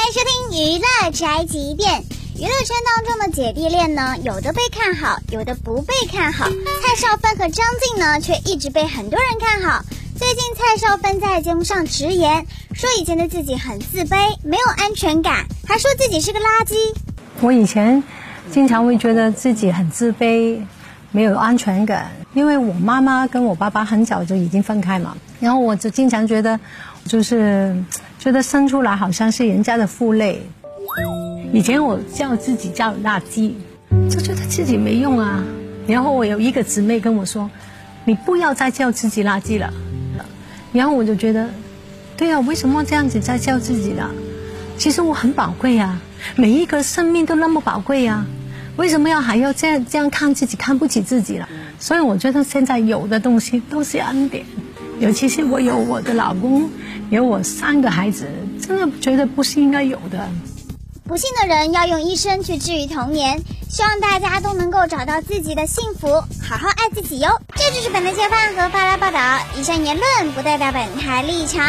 欢迎收听娱乐宅急便。娱乐圈当中的姐弟恋呢，有的被看好，有的不被看好。蔡少芬和张晋呢，却一直被很多人看好。最近蔡少芬在节目上直言，说以前的自己很自卑，没有安全感，还说自己是个垃圾。我以前经常会觉得自己很自卑，没有安全感，因为我妈妈跟我爸爸很早就已经分开嘛，然后我就经常觉得，就是觉得生出来好像是人家的负累。以前我叫自己叫垃圾，就觉得自己没用啊。然后我有一个姊妹跟我说：“你不要再叫自己垃圾了。”然后我就觉得，对啊，为什么这样子在叫自己了？其实我很宝贵呀，每一个生命都那么宝贵呀，为什么要还要这样这样看自己看不起自己了？所以我觉得现在有的东西都是恩典，尤其是我有我的老公，有我三个孩子，真的觉得不是应该有的。不幸的人要用一生去治愈童年，希望大家都能够找到自己的幸福，好好爱自己哟。这就是本台切饭和发来报道，以上言论不代表本台立场。